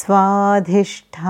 स्वाधिष्ठानचक्र